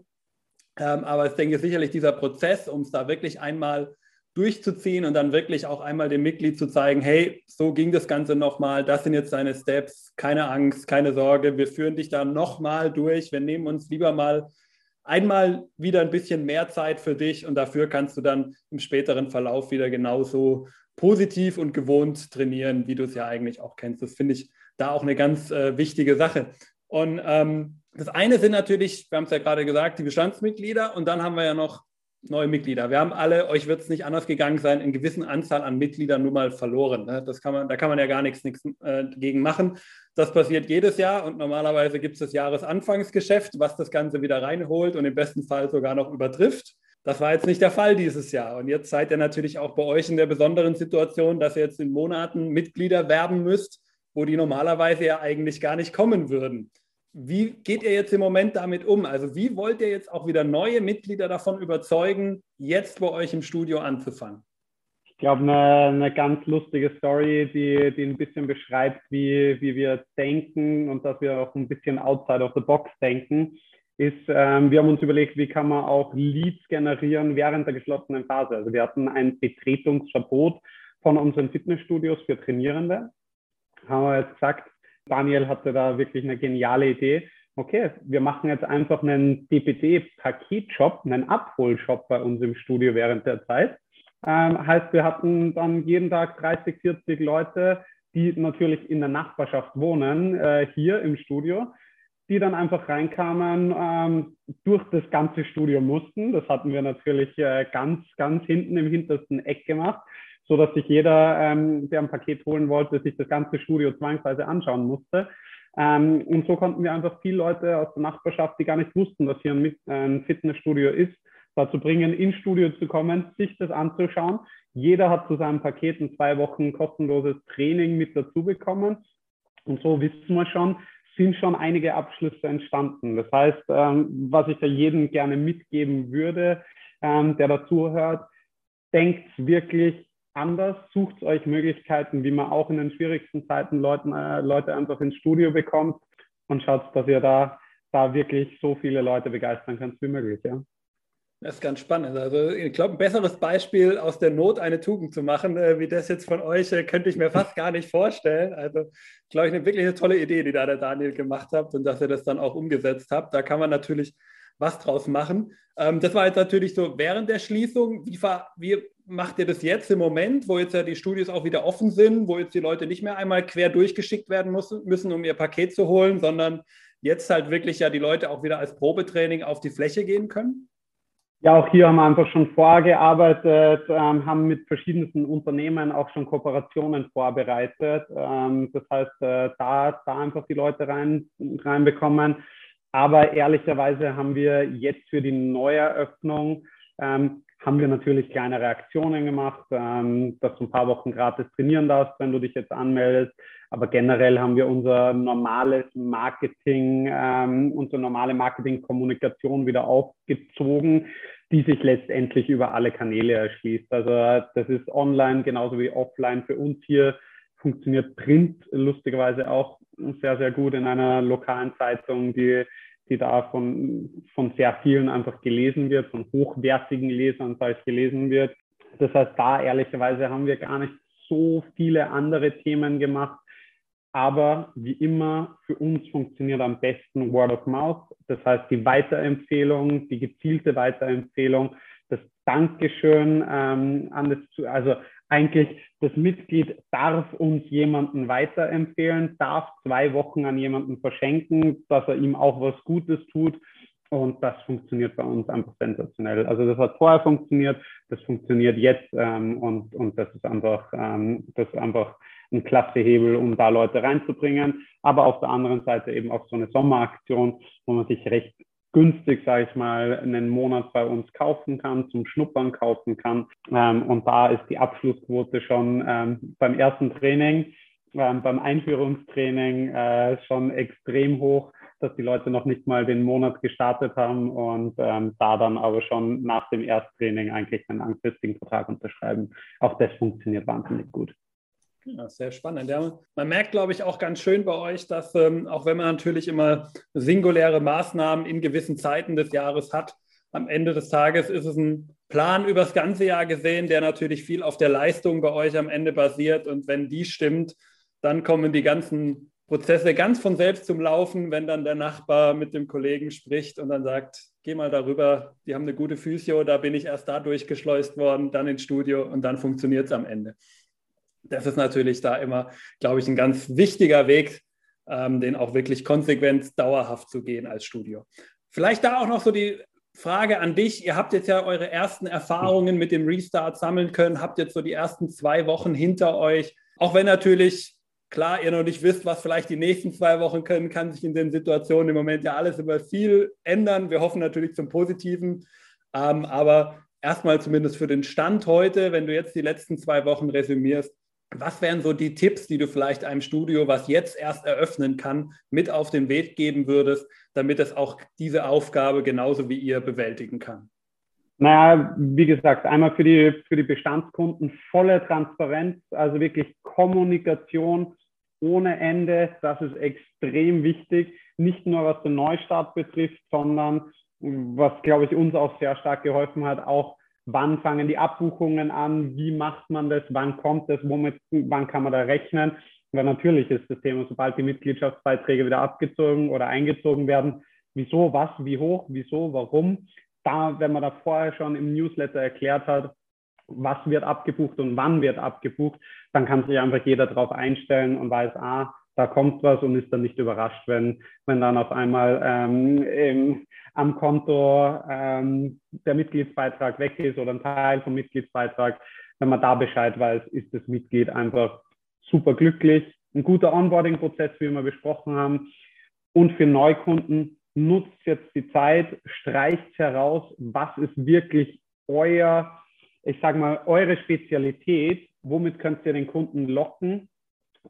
Ähm, aber ich denke sicherlich dieser Prozess, um es da wirklich einmal durchzuziehen und dann wirklich auch einmal dem Mitglied zu zeigen, hey, so ging das Ganze nochmal, das sind jetzt deine Steps, keine Angst, keine Sorge, wir führen dich da nochmal durch, wir nehmen uns lieber mal einmal wieder ein bisschen mehr Zeit für dich und dafür kannst du dann im späteren Verlauf wieder genauso positiv und gewohnt trainieren, wie du es ja eigentlich auch kennst. Das finde ich da auch eine ganz äh, wichtige Sache. Und ähm, das eine sind natürlich, wir haben es ja gerade gesagt, die Bestandsmitglieder und dann haben wir ja noch neue Mitglieder. Wir haben alle, euch wird es nicht anders gegangen sein, in gewissen Anzahl an Mitgliedern nur mal verloren. Ne? Das kann man, da kann man ja gar nichts, nichts äh, gegen machen. Das passiert jedes Jahr und normalerweise gibt es das Jahresanfangsgeschäft, was das Ganze wieder reinholt und im besten Fall sogar noch übertrifft. Das war jetzt nicht der Fall dieses Jahr. Und jetzt seid ihr natürlich auch bei euch in der besonderen Situation, dass ihr jetzt in Monaten Mitglieder werben müsst, wo die normalerweise ja eigentlich gar nicht kommen würden. Wie geht ihr jetzt im Moment damit um? Also wie wollt ihr jetzt auch wieder neue Mitglieder davon überzeugen, jetzt bei euch im Studio anzufangen? Ich glaube, eine, eine ganz lustige Story, die, die ein bisschen beschreibt, wie, wie wir denken und dass wir auch ein bisschen outside of the box denken, ist, ähm, wir haben uns überlegt, wie kann man auch Leads generieren während der geschlossenen Phase. Also wir hatten ein Betretungsverbot von unseren Fitnessstudios für Trainierende. Haben wir jetzt gesagt, Daniel hatte da wirklich eine geniale Idee. Okay, wir machen jetzt einfach einen DPD-Paketshop, einen Abholshop bei uns im Studio während der Zeit. Ähm, heißt, wir hatten dann jeden Tag 30, 40 Leute, die natürlich in der Nachbarschaft wohnen, äh, hier im Studio, die dann einfach reinkamen, ähm, durch das ganze Studio mussten. Das hatten wir natürlich äh, ganz, ganz hinten im hintersten Eck gemacht, so dass sich jeder, ähm, der ein Paket holen wollte, sich das ganze Studio zwangsweise anschauen musste. Ähm, und so konnten wir einfach viele Leute aus der Nachbarschaft, die gar nicht wussten, dass hier ein, ein Fitnessstudio ist, dazu bringen, ins Studio zu kommen, sich das anzuschauen. Jeder hat zu seinem Paket in zwei Wochen kostenloses Training mit dazu bekommen. Und so wissen wir schon, sind schon einige Abschlüsse entstanden. Das heißt, ähm, was ich da jedem gerne mitgeben würde, ähm, der dazuhört, denkt wirklich anders, sucht euch Möglichkeiten, wie man auch in den schwierigsten Zeiten Leuten, äh, Leute einfach ins Studio bekommt und schaut, dass ihr da, da wirklich so viele Leute begeistern könnt wie möglich. Ja. Das ist ganz spannend. Also ich glaube, ein besseres Beispiel aus der Not eine Tugend zu machen, äh, wie das jetzt von euch, äh, könnte ich mir fast gar nicht vorstellen. Also glaube ich, eine wirklich eine tolle Idee, die da der Daniel gemacht hat und dass ihr das dann auch umgesetzt habt. Da kann man natürlich was draus machen. Ähm, das war jetzt natürlich so während der Schließung. Wie, wie macht ihr das jetzt im Moment, wo jetzt ja die Studios auch wieder offen sind, wo jetzt die Leute nicht mehr einmal quer durchgeschickt werden müssen um ihr Paket zu holen, sondern jetzt halt wirklich ja die Leute auch wieder als Probetraining auf die Fläche gehen können? Ja, auch hier haben wir einfach schon vorgearbeitet, ähm, haben mit verschiedensten Unternehmen auch schon Kooperationen vorbereitet. Ähm, das heißt, äh, da, da einfach die Leute rein, reinbekommen. Aber ehrlicherweise haben wir jetzt für die Neueröffnung, ähm, haben wir natürlich kleine Aktionen gemacht, ähm, dass du ein paar Wochen gratis trainieren darfst, wenn du dich jetzt anmeldest. Aber generell haben wir unser normales Marketing, ähm, unsere normale Marketingkommunikation wieder aufgezogen die sich letztendlich über alle Kanäle erschließt. Also das ist online genauso wie offline für uns hier. Funktioniert Print lustigerweise auch sehr, sehr gut in einer lokalen Zeitung, die, die da von, von sehr vielen einfach gelesen wird, von hochwertigen Lesern, ich, gelesen wird. Das heißt, da ehrlicherweise haben wir gar nicht so viele andere Themen gemacht, aber wie immer, für uns funktioniert am besten Word of Mouth. Das heißt, die Weiterempfehlung, die gezielte Weiterempfehlung, das Dankeschön ähm, an das, also eigentlich das Mitglied darf uns jemanden weiterempfehlen, darf zwei Wochen an jemanden verschenken, dass er ihm auch was Gutes tut. Und das funktioniert bei uns einfach sensationell. Also das hat vorher funktioniert, das funktioniert jetzt ähm, und, und das ist einfach, ähm, das ist einfach ein klasse Hebel, um da Leute reinzubringen. Aber auf der anderen Seite eben auch so eine Sommeraktion, wo man sich recht günstig, sage ich mal, einen Monat bei uns kaufen kann, zum Schnuppern kaufen kann. Ähm, und da ist die Abschlussquote schon ähm, beim ersten Training, ähm, beim Einführungstraining äh, schon extrem hoch, dass die Leute noch nicht mal den Monat gestartet haben und ähm, da dann aber schon nach dem Ersttraining eigentlich einen langfristigen Vertrag unterschreiben. Auch das funktioniert wahnsinnig gut. Ja, sehr spannend. Ja, man merkt, glaube ich, auch ganz schön bei euch, dass ähm, auch wenn man natürlich immer singuläre Maßnahmen in gewissen Zeiten des Jahres hat, am Ende des Tages ist es ein Plan übers ganze Jahr gesehen, der natürlich viel auf der Leistung bei euch am Ende basiert. Und wenn die stimmt, dann kommen die ganzen Prozesse ganz von selbst zum Laufen, wenn dann der Nachbar mit dem Kollegen spricht und dann sagt, geh mal darüber, die haben eine gute Physio, da bin ich erst da durchgeschleust worden, dann ins Studio und dann funktioniert es am Ende das ist natürlich da immer, glaube ich, ein ganz wichtiger Weg, ähm, den auch wirklich konsequent dauerhaft zu gehen als Studio. Vielleicht da auch noch so die Frage an dich. Ihr habt jetzt ja eure ersten Erfahrungen mit dem Restart sammeln können, habt jetzt so die ersten zwei Wochen hinter euch. Auch wenn natürlich, klar, ihr noch nicht wisst, was vielleicht die nächsten zwei Wochen können, kann sich in den Situationen im Moment ja alles über viel ändern. Wir hoffen natürlich zum Positiven. Ähm, aber erstmal zumindest für den Stand heute, wenn du jetzt die letzten zwei Wochen resümierst, Was wären so die Tipps, die du vielleicht einem Studio, was jetzt erst eröffnen kann, mit auf den Weg geben würdest, damit es auch diese Aufgabe genauso wie ihr bewältigen kann? Naja, wie gesagt, einmal für die, für die Bestandskunden volle Transparenz, also wirklich Kommunikation ohne Ende. Das ist extrem wichtig, nicht nur was den Neustart betrifft, sondern was, glaube ich, uns auch sehr stark geholfen hat, auch wann fangen die Abbuchungen an, wie macht man das, wann kommt das, womit, wann kann man da rechnen. Weil natürlich ist das Thema, sobald die Mitgliedschaftsbeiträge wieder abgezogen oder eingezogen werden, wieso, was, wie hoch, wieso, warum. Da, wenn man da vorher schon im Newsletter erklärt hat, was wird abgebucht und wann wird abgebucht, dann kann sich einfach jeder darauf einstellen und weiß, ah, da kommt was und ist dann nicht überrascht, wenn, wenn dann auf einmal ähm, im, am Konto ähm, der Mitgliedsbeitrag weg ist oder ein Teil vom Mitgliedsbeitrag. Wenn man da Bescheid weiß, ist das Mitglied einfach super glücklich. Ein guter Onboarding-Prozess, wie wir besprochen haben. Und für Neukunden nutzt jetzt die Zeit, streicht heraus, was ist wirklich euer, ich sage mal, eure Spezialität, womit könnt ihr den Kunden locken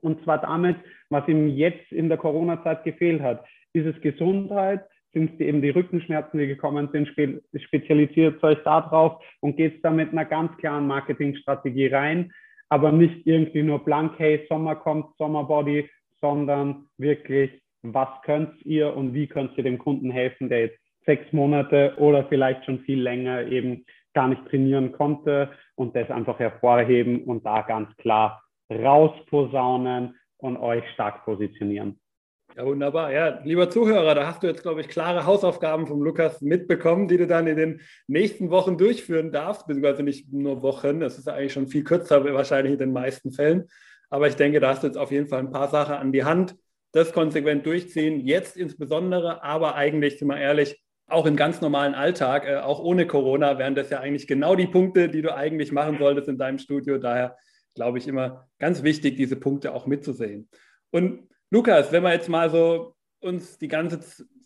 und zwar damit, was ihm jetzt in der Corona-Zeit gefehlt hat. Ist es Gesundheit? Sind es eben die Rückenschmerzen, die gekommen sind? Spe spezialisiert euch darauf und geht es da mit einer ganz klaren Marketingstrategie rein, aber nicht irgendwie nur blank, hey, Sommer kommt, Sommerbody, sondern wirklich, was könnt ihr und wie könnt ihr dem Kunden helfen, der jetzt sechs Monate oder vielleicht schon viel länger eben gar nicht trainieren konnte und das einfach hervorheben und da ganz klar rausposaunen und euch stark positionieren. Ja, wunderbar. Ja, lieber Zuhörer, da hast du jetzt, glaube ich, klare Hausaufgaben vom Lukas mitbekommen, die du dann in den nächsten Wochen durchführen darfst, beziehungsweise nicht nur Wochen. Das ist eigentlich schon viel kürzer, wahrscheinlich in den meisten Fällen. Aber ich denke, da hast du jetzt auf jeden Fall ein paar Sachen an die Hand. Das konsequent durchziehen, jetzt insbesondere, aber eigentlich, sind wir ehrlich, auch im ganz normalen Alltag, äh, auch ohne Corona, wären das ja eigentlich genau die Punkte, die du eigentlich machen solltest in deinem Studio. Daher glaube ich, immer ganz wichtig, diese Punkte auch mitzusehen. Und Lukas, wenn wir jetzt mal so uns die ganze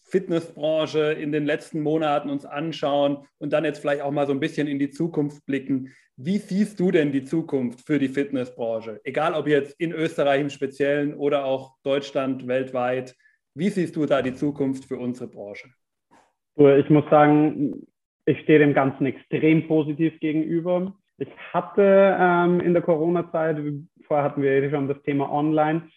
Fitnessbranche in den letzten Monaten uns anschauen und dann jetzt vielleicht auch mal so ein bisschen in die Zukunft blicken. Wie siehst du denn die Zukunft für die Fitnessbranche? Egal ob jetzt in Österreich im Speziellen oder auch Deutschland weltweit. Wie siehst du da die Zukunft für unsere Branche? Ich muss sagen, ich stehe dem Ganzen extrem positiv gegenüber. Ich hatte ähm, in der Corona-Zeit, vorher hatten wir schon das Thema Online,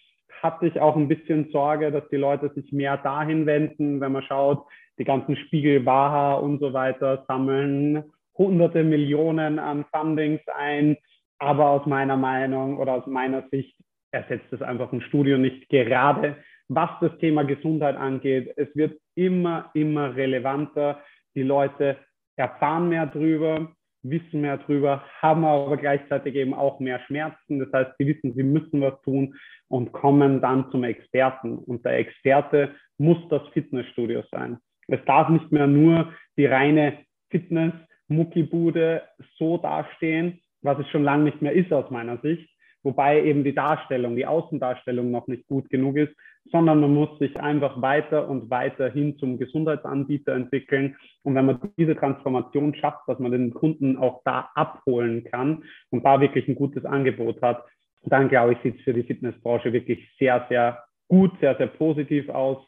hatte ich auch ein bisschen Sorge, dass die Leute sich mehr dahin wenden, wenn man schaut, die ganzen Spiegel, Waha und so weiter sammeln hunderte Millionen an Fundings ein. Aber aus meiner Meinung oder aus meiner Sicht ersetzt es einfach ein Studio nicht gerade, was das Thema Gesundheit angeht. Es wird immer, immer relevanter. Die Leute erfahren mehr drüber wissen mehr drüber, haben aber gleichzeitig eben auch mehr Schmerzen. Das heißt, sie wissen, sie müssen was tun und kommen dann zum Experten. Und der Experte muss das Fitnessstudio sein. Es darf nicht mehr nur die reine Fitness-Muckibude so dastehen, was es schon lange nicht mehr ist aus meiner Sicht, wobei eben die Darstellung, die Außendarstellung noch nicht gut genug ist, sondern man muss sich einfach weiter und weiter hin zum Gesundheitsanbieter entwickeln. Und wenn man diese Transformation schafft, dass man den Kunden auch da abholen kann und da wirklich ein gutes Angebot hat, dann glaube ich, sieht es für die Fitnessbranche wirklich sehr, sehr gut, sehr, sehr positiv aus.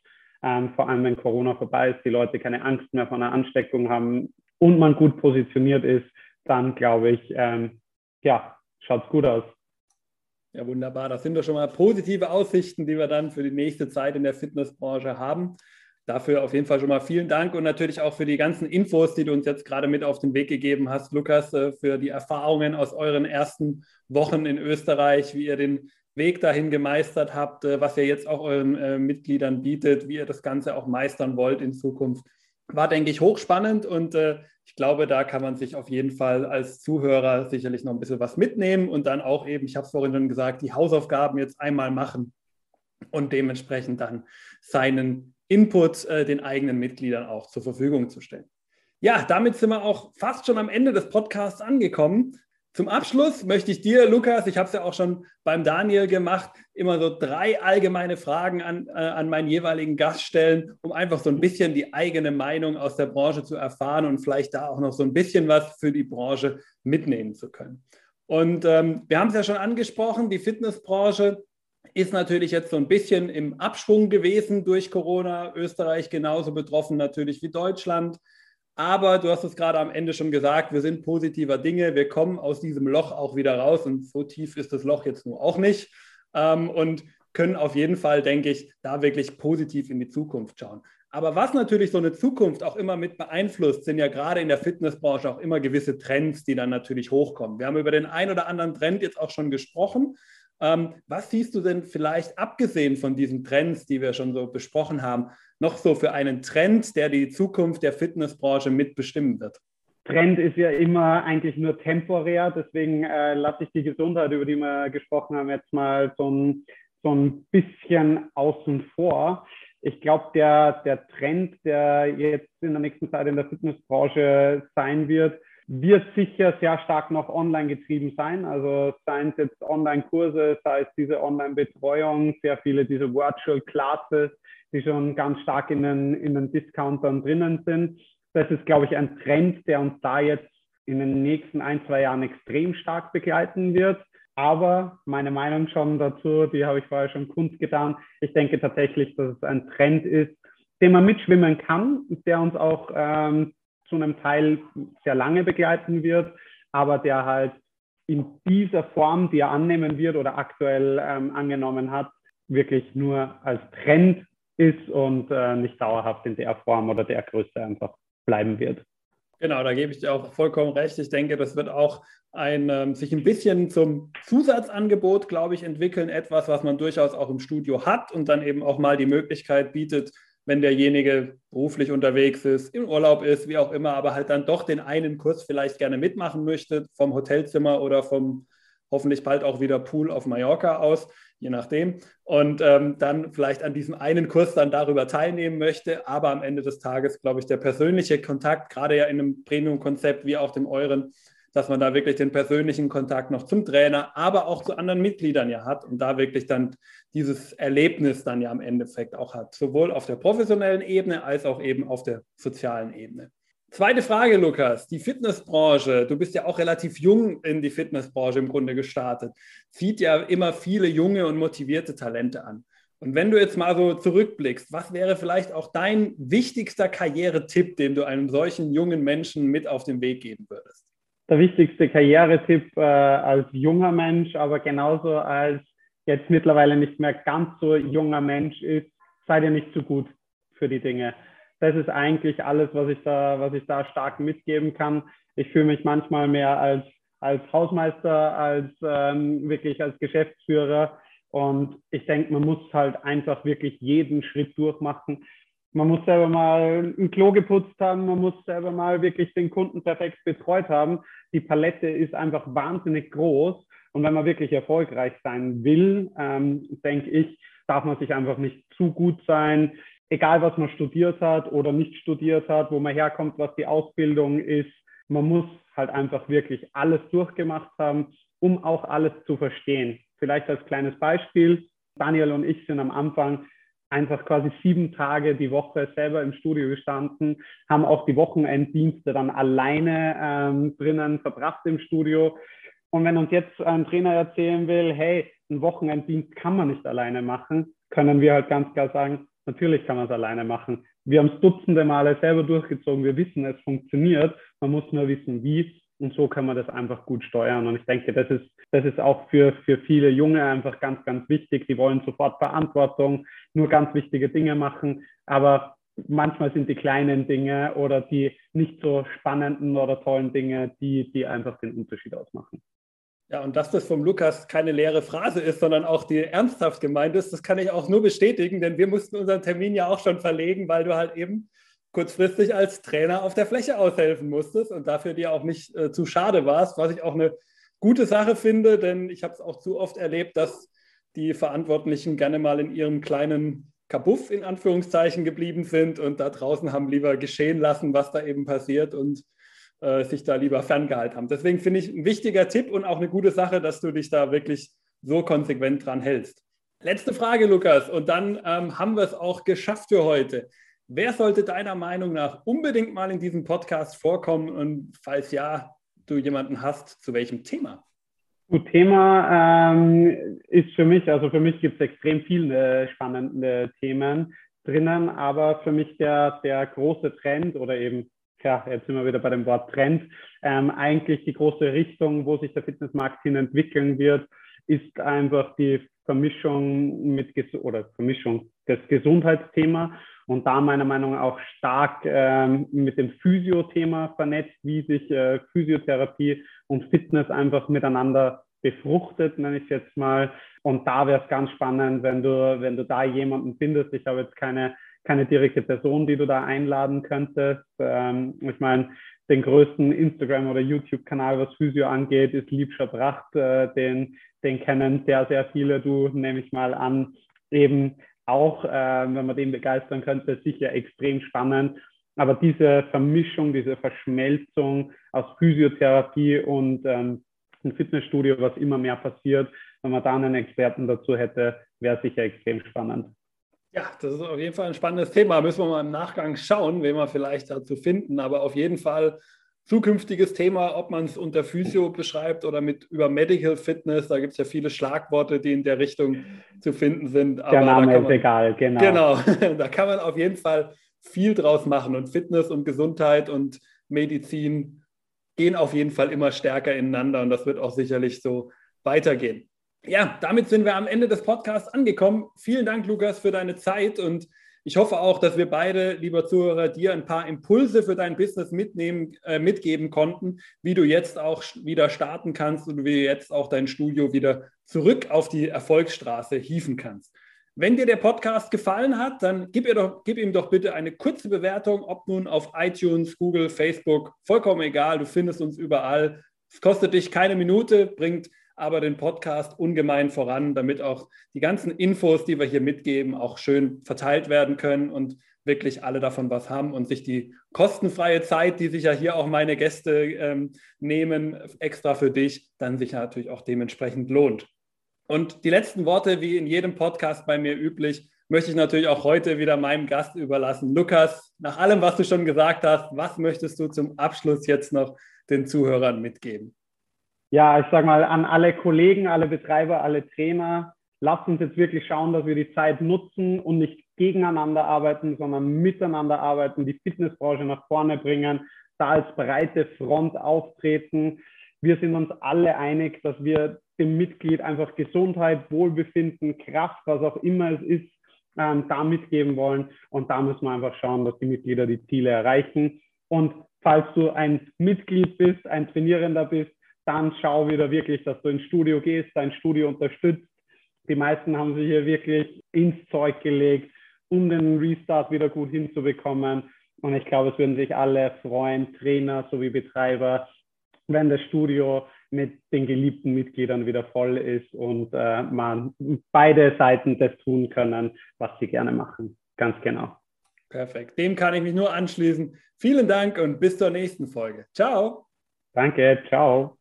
Ähm, vor allem, wenn Corona vorbei ist, die Leute keine Angst mehr vor einer Ansteckung haben und man gut positioniert ist, dann glaube ich, ähm, ja, schaut es gut aus. Ja, wunderbar. Das sind doch schon mal positive Aussichten, die wir dann für die nächste Zeit in der Fitnessbranche haben. Dafür auf jeden Fall schon mal vielen Dank und natürlich auch für die ganzen Infos, die du uns jetzt gerade mit auf den Weg gegeben hast, Lukas, äh, für die Erfahrungen aus euren ersten Wochen in Österreich, wie ihr den Weg dahin gemeistert habt, äh, was ihr jetzt auch euren äh, Mitgliedern bietet, wie ihr das Ganze auch meistern wollt in Zukunft. War, denke ich, hochspannend und ich glaube, da kann man sich auf jeden Fall als Zuhörer sicherlich noch ein bisschen was mitnehmen und dann auch eben, ich habe es vorhin schon gesagt, die Hausaufgaben jetzt einmal machen und dementsprechend dann seinen Input äh, den eigenen Mitgliedern auch zur Verfügung zu stellen. Ja, damit sind wir auch fast schon am Ende des Podcasts angekommen. Zum Abschluss möchte ich dir, Lukas, ich habe es ja auch schon beim Daniel gemacht, immer so drei allgemeine Fragen an, äh, an meinen jeweiligen Gast stellen, um einfach so ein bisschen die eigene Meinung aus der Branche zu erfahren und vielleicht da auch noch so ein bisschen was für die Branche mitnehmen zu können. Und ähm, wir haben es ja schon angesprochen, die Fitnessbranche ist natürlich jetzt so ein bisschen im Abschwung gewesen durch Corona. Österreich genauso betroffen natürlich wie Deutschland. Aber du hast es gerade am Ende schon gesagt, wir sind positiver Dinge. Wir kommen aus diesem Loch auch wieder raus. Und so tief ist das Loch jetzt nur auch nicht. Ähm, und können auf jeden Fall, denke ich, da wirklich positiv in die Zukunft schauen. Aber was natürlich so eine Zukunft auch immer mit beeinflusst, sind ja gerade in der Fitnessbranche auch immer gewisse Trends, die dann natürlich hochkommen. Wir haben über den einen oder anderen Trend jetzt auch schon gesprochen. Ähm, was siehst du denn vielleicht abgesehen von diesen Trends, die wir schon so besprochen haben, noch so für einen Trend, der die Zukunft der Fitnessbranche mitbestimmen wird? Trend ist ja immer eigentlich nur temporär, deswegen äh, lasse ich die Gesundheit, über die wir gesprochen haben, jetzt mal so ein, so ein bisschen außen vor. Ich glaube, der, der Trend, der jetzt in der nächsten Zeit in der Fitnessbranche sein wird, wird sicher sehr stark noch online getrieben sein. Also seien es jetzt Online-Kurse, sei es diese Online-Betreuung, sehr viele diese Virtual Classes, die schon ganz stark in den, in den Discountern drinnen sind. Das ist, glaube ich, ein Trend, der uns da jetzt in den nächsten ein, zwei Jahren extrem stark begleiten wird. Aber meine Meinung schon dazu, die habe ich vorher schon kundgetan. Ich denke tatsächlich, dass es ein Trend ist, den man mitschwimmen kann, der uns auch ähm, zu einem Teil sehr lange begleiten wird, aber der halt in dieser Form, die er annehmen wird oder aktuell ähm, angenommen hat, wirklich nur als Trend ist und äh, nicht dauerhaft in der Form oder der Größe einfach bleiben wird. Genau, da gebe ich dir auch vollkommen recht. Ich denke, das wird auch ein, ähm, sich ein bisschen zum Zusatzangebot, glaube ich, entwickeln. Etwas, was man durchaus auch im Studio hat und dann eben auch mal die Möglichkeit bietet, wenn derjenige beruflich unterwegs ist, im Urlaub ist, wie auch immer, aber halt dann doch den einen Kurs vielleicht gerne mitmachen möchte, vom Hotelzimmer oder vom hoffentlich bald auch wieder Pool auf Mallorca aus, je nachdem. Und ähm, dann vielleicht an diesem einen Kurs dann darüber teilnehmen möchte. Aber am Ende des Tages, glaube ich, der persönliche Kontakt, gerade ja in einem Premium-Konzept wie auch dem euren, dass man da wirklich den persönlichen Kontakt noch zum Trainer, aber auch zu anderen Mitgliedern ja hat und da wirklich dann dieses Erlebnis dann ja am Endeffekt auch hat, sowohl auf der professionellen Ebene als auch eben auf der sozialen Ebene. Zweite Frage, Lukas. Die Fitnessbranche, du bist ja auch relativ jung in die Fitnessbranche im Grunde gestartet, zieht ja immer viele junge und motivierte Talente an. Und wenn du jetzt mal so zurückblickst, was wäre vielleicht auch dein wichtigster Karrieretipp, den du einem solchen jungen Menschen mit auf den Weg geben würdest? der wichtigste Karrieretipp äh, als junger Mensch, aber genauso als jetzt mittlerweile nicht mehr ganz so junger Mensch ist, seid ihr nicht zu gut für die Dinge. Das ist eigentlich alles, was ich da, was ich da stark mitgeben kann. Ich fühle mich manchmal mehr als, als Hausmeister, als ähm, wirklich als Geschäftsführer. Und ich denke, man muss halt einfach wirklich jeden Schritt durchmachen. Man muss selber mal ein Klo geputzt haben, man muss selber mal wirklich den Kunden perfekt betreut haben. Die Palette ist einfach wahnsinnig groß. Und wenn man wirklich erfolgreich sein will, ähm, denke ich, darf man sich einfach nicht zu gut sein, egal was man studiert hat oder nicht studiert hat, wo man herkommt, was die Ausbildung ist. Man muss halt einfach wirklich alles durchgemacht haben, um auch alles zu verstehen. Vielleicht als kleines Beispiel. Daniel und ich sind am Anfang einfach quasi sieben Tage die Woche selber im Studio gestanden, haben auch die Wochenenddienste dann alleine ähm, drinnen verbracht im Studio. Und wenn uns jetzt ein Trainer erzählen will, hey, ein Wochenenddienst kann man nicht alleine machen, können wir halt ganz klar sagen, natürlich kann man es alleine machen. Wir haben es dutzende Male selber durchgezogen, wir wissen, es funktioniert, man muss nur wissen, wie. Und so kann man das einfach gut steuern. Und ich denke, das ist, das ist auch für, für viele Junge einfach ganz, ganz wichtig. Die wollen sofort Verantwortung, nur ganz wichtige Dinge machen. Aber manchmal sind die kleinen Dinge oder die nicht so spannenden oder tollen Dinge, die, die einfach den Unterschied ausmachen. Ja, und dass das vom Lukas keine leere Phrase ist, sondern auch die ernsthaft gemeint ist, das kann ich auch nur bestätigen, denn wir mussten unseren Termin ja auch schon verlegen, weil du halt eben kurzfristig als Trainer auf der Fläche aushelfen musstest und dafür dir auch nicht äh, zu schade warst, was ich auch eine gute Sache finde, denn ich habe es auch zu oft erlebt, dass die Verantwortlichen gerne mal in ihrem kleinen Kabuff in Anführungszeichen geblieben sind und da draußen haben lieber geschehen lassen, was da eben passiert und äh, sich da lieber ferngehalten haben. Deswegen finde ich ein wichtiger Tipp und auch eine gute Sache, dass du dich da wirklich so konsequent dran hältst. Letzte Frage, Lukas, und dann ähm, haben wir es auch geschafft für heute. Wer sollte deiner Meinung nach unbedingt mal in diesem Podcast vorkommen und falls ja, du jemanden hast, zu welchem Thema? Thema ähm, ist für mich, also für mich gibt es extrem viele spannende Themen drinnen, aber für mich der, der große Trend oder eben, ja, jetzt sind wir wieder bei dem Wort Trend, ähm, eigentlich die große Richtung, wo sich der Fitnessmarkt hin entwickeln wird, ist einfach die Vermischung mit oder Vermischung des Gesundheitsthema und da meiner Meinung nach auch stark ähm, mit dem Physiothema vernetzt, wie sich äh, Physiotherapie und Fitness einfach miteinander befruchtet, nenne ich jetzt mal. Und da wäre es ganz spannend, wenn du, wenn du da jemanden findest. Ich habe jetzt keine, keine direkte Person, die du da einladen könntest. Ähm, ich meine, den größten Instagram- oder YouTube-Kanal, was Physio angeht, ist Liebscher Pracht. Äh, den, den kennen sehr, sehr viele. Du nehme ich mal an, eben auch, äh, wenn man den begeistern könnte, sicher extrem spannend. Aber diese Vermischung, diese Verschmelzung aus Physiotherapie und ähm, ein Fitnessstudio, was immer mehr passiert, wenn man da einen Experten dazu hätte, wäre sicher extrem spannend. Ja, das ist auf jeden Fall ein spannendes Thema. Müssen wir mal im Nachgang schauen, wen wir vielleicht dazu finden. Aber auf jeden Fall zukünftiges Thema, ob man es unter Physio beschreibt oder mit über Medical Fitness. Da gibt es ja viele Schlagworte, die in der Richtung zu finden sind. Aber der Name man, ist egal, genau. Genau, da kann man auf jeden Fall viel draus machen. Und Fitness und Gesundheit und Medizin gehen auf jeden Fall immer stärker ineinander und das wird auch sicherlich so weitergehen. Ja, damit sind wir am Ende des Podcasts angekommen. Vielen Dank, Lukas, für deine Zeit und ich hoffe auch, dass wir beide, lieber Zuhörer, dir ein paar Impulse für dein Business mitnehmen, äh, mitgeben konnten, wie du jetzt auch wieder starten kannst und wie du jetzt auch dein Studio wieder zurück auf die Erfolgsstraße hieven kannst. Wenn dir der Podcast gefallen hat, dann gib, doch, gib, ihm doch bitte eine kurze Bewertung, ob nun auf iTunes, Google, Facebook, vollkommen egal, du findest uns überall. Es kostet dich keine Minute, bringt aber den Podcast ungemein voran, damit auch die ganzen Infos, die wir hier mitgeben, auch schön verteilt werden können und wirklich alle davon was haben und sich die kostenfreie Zeit, die sich ja hier auch meine Gäste ähm, nehmen, extra für dich, dann sich natürlich auch dementsprechend lohnt. Und die letzten Worte, wie in jedem Podcast bei mir üblich, möchte ich natürlich auch heute wieder meinem Gast überlassen. Lukas, nach allem, was du schon gesagt hast, was möchtest du zum Abschluss jetzt noch den Zuhörern mitgeben? Ja, ich sage mal, an alle Kollegen, alle Betreiber, alle Trainer, lasst uns jetzt wirklich schauen, dass wir die Zeit nutzen und nicht gegeneinander arbeiten, sondern miteinander arbeiten, die Fitnessbranche nach vorne bringen, da als breite Front auftreten. Wir sind uns alle einig, dass wir dem Mitglied einfach Gesundheit, Wohlbefinden, Kraft, was auch immer es ist, ähm, da mitgeben wollen. Und da müssen wir einfach schauen, dass die Mitglieder die Ziele erreichen. Und falls du ein Mitglied bist, ein Trainierender bist, dann schau wieder wirklich, dass du ins Studio gehst, dein Studio unterstützt. Die meisten haben sich hier wirklich ins Zeug gelegt, um den Restart wieder gut hinzubekommen. Und ich glaube, es würden sich alle freuen, Trainer sowie Betreiber, wenn das Studio mit den geliebten Mitgliedern wieder voll ist und äh, man beide Seiten das tun können, was sie gerne machen. Ganz genau. Perfekt. Dem kann ich mich nur anschließen. Vielen Dank und bis zur nächsten Folge. Ciao. Danke. Ciao.